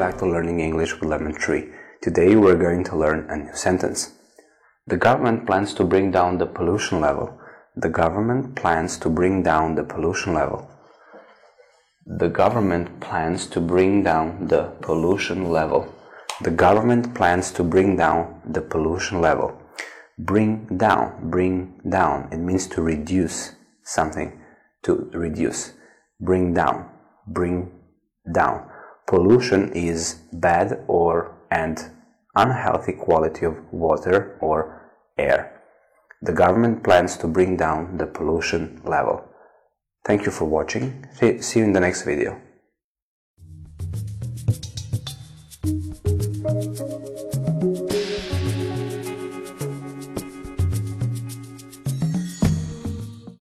learning English with Lemon Tree. Today we're going to learn a new sentence. The government plans to bring down the pollution level. The government plans to bring down the pollution level. The government plans to bring down the pollution level. The government plans to bring down the pollution level. Bring down, bring down. It means to reduce something, to reduce. Bring down, bring down. Pollution is bad or and unhealthy quality of water or air. The government plans to bring down the pollution level. Thank you for watching. See you in the next video.